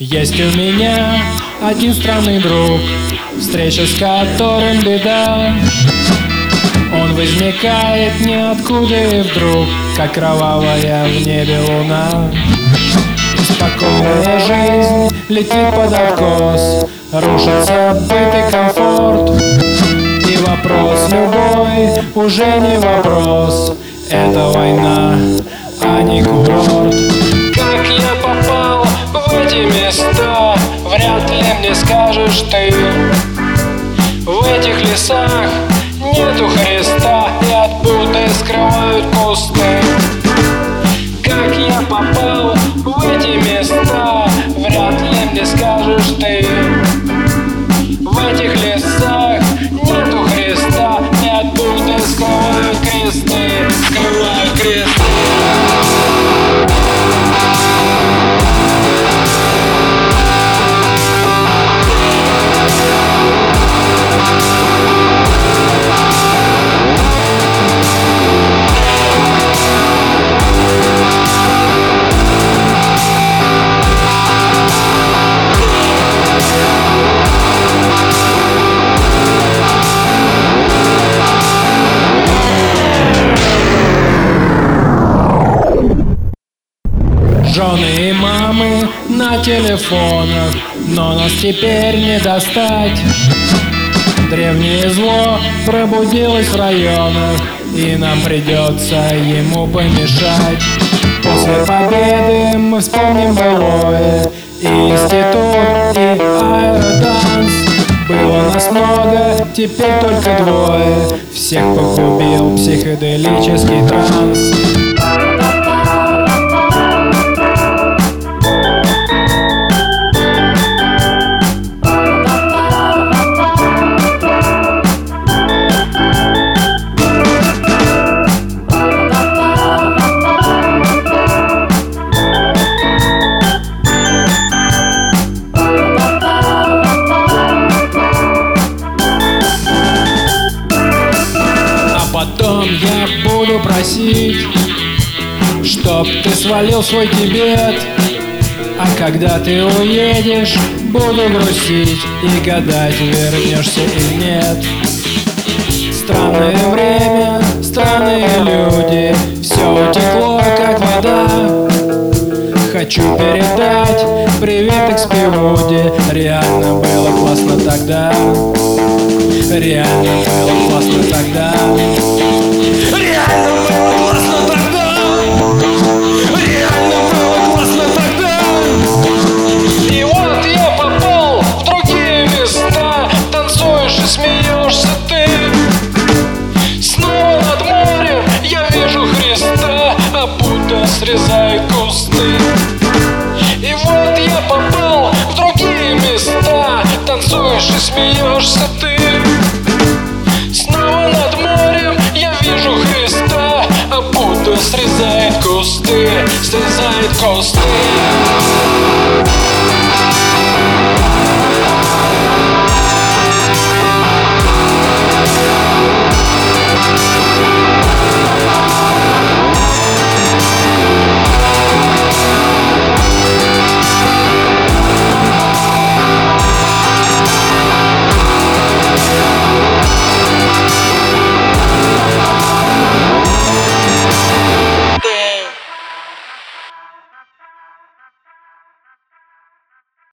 Есть у меня один странный друг, встреча с которым беда. Он возникает ниоткуда и вдруг, как кровавая в небе луна. Спокойная жизнь летит под откос, рушится быт и комфорт. И вопрос любой уже не вопрос, это война, а не курорт. Эти места, вряд ли мне скажешь ты. В этих лесах нету Христа И от Будды скрывают кусты. Как я попал в эти места Вряд ли мне скажешь ты. В этих лесах нету Христа И от Будды скрывают кресты. Скрывают кресты на телефонах, но нас теперь не достать. Древнее зло пробудилось в районах, и нам придется ему помешать. После победы мы вспомним былое, и институт, и аэроданс. Было нас много, теперь только двое, всех погубил психоделический транс. Потом я буду просить, чтоб ты свалил свой Тибет. А когда ты уедешь, буду грустить и гадать, вернешься или нет. Странное время, странные люди, все утекло, как вода. Хочу передать Экспиуде, реально было классно тогда. Реально было классно тогда смеешься ты. Снова над морем я вижу Христа А Будда срезает кусты Срезает кусты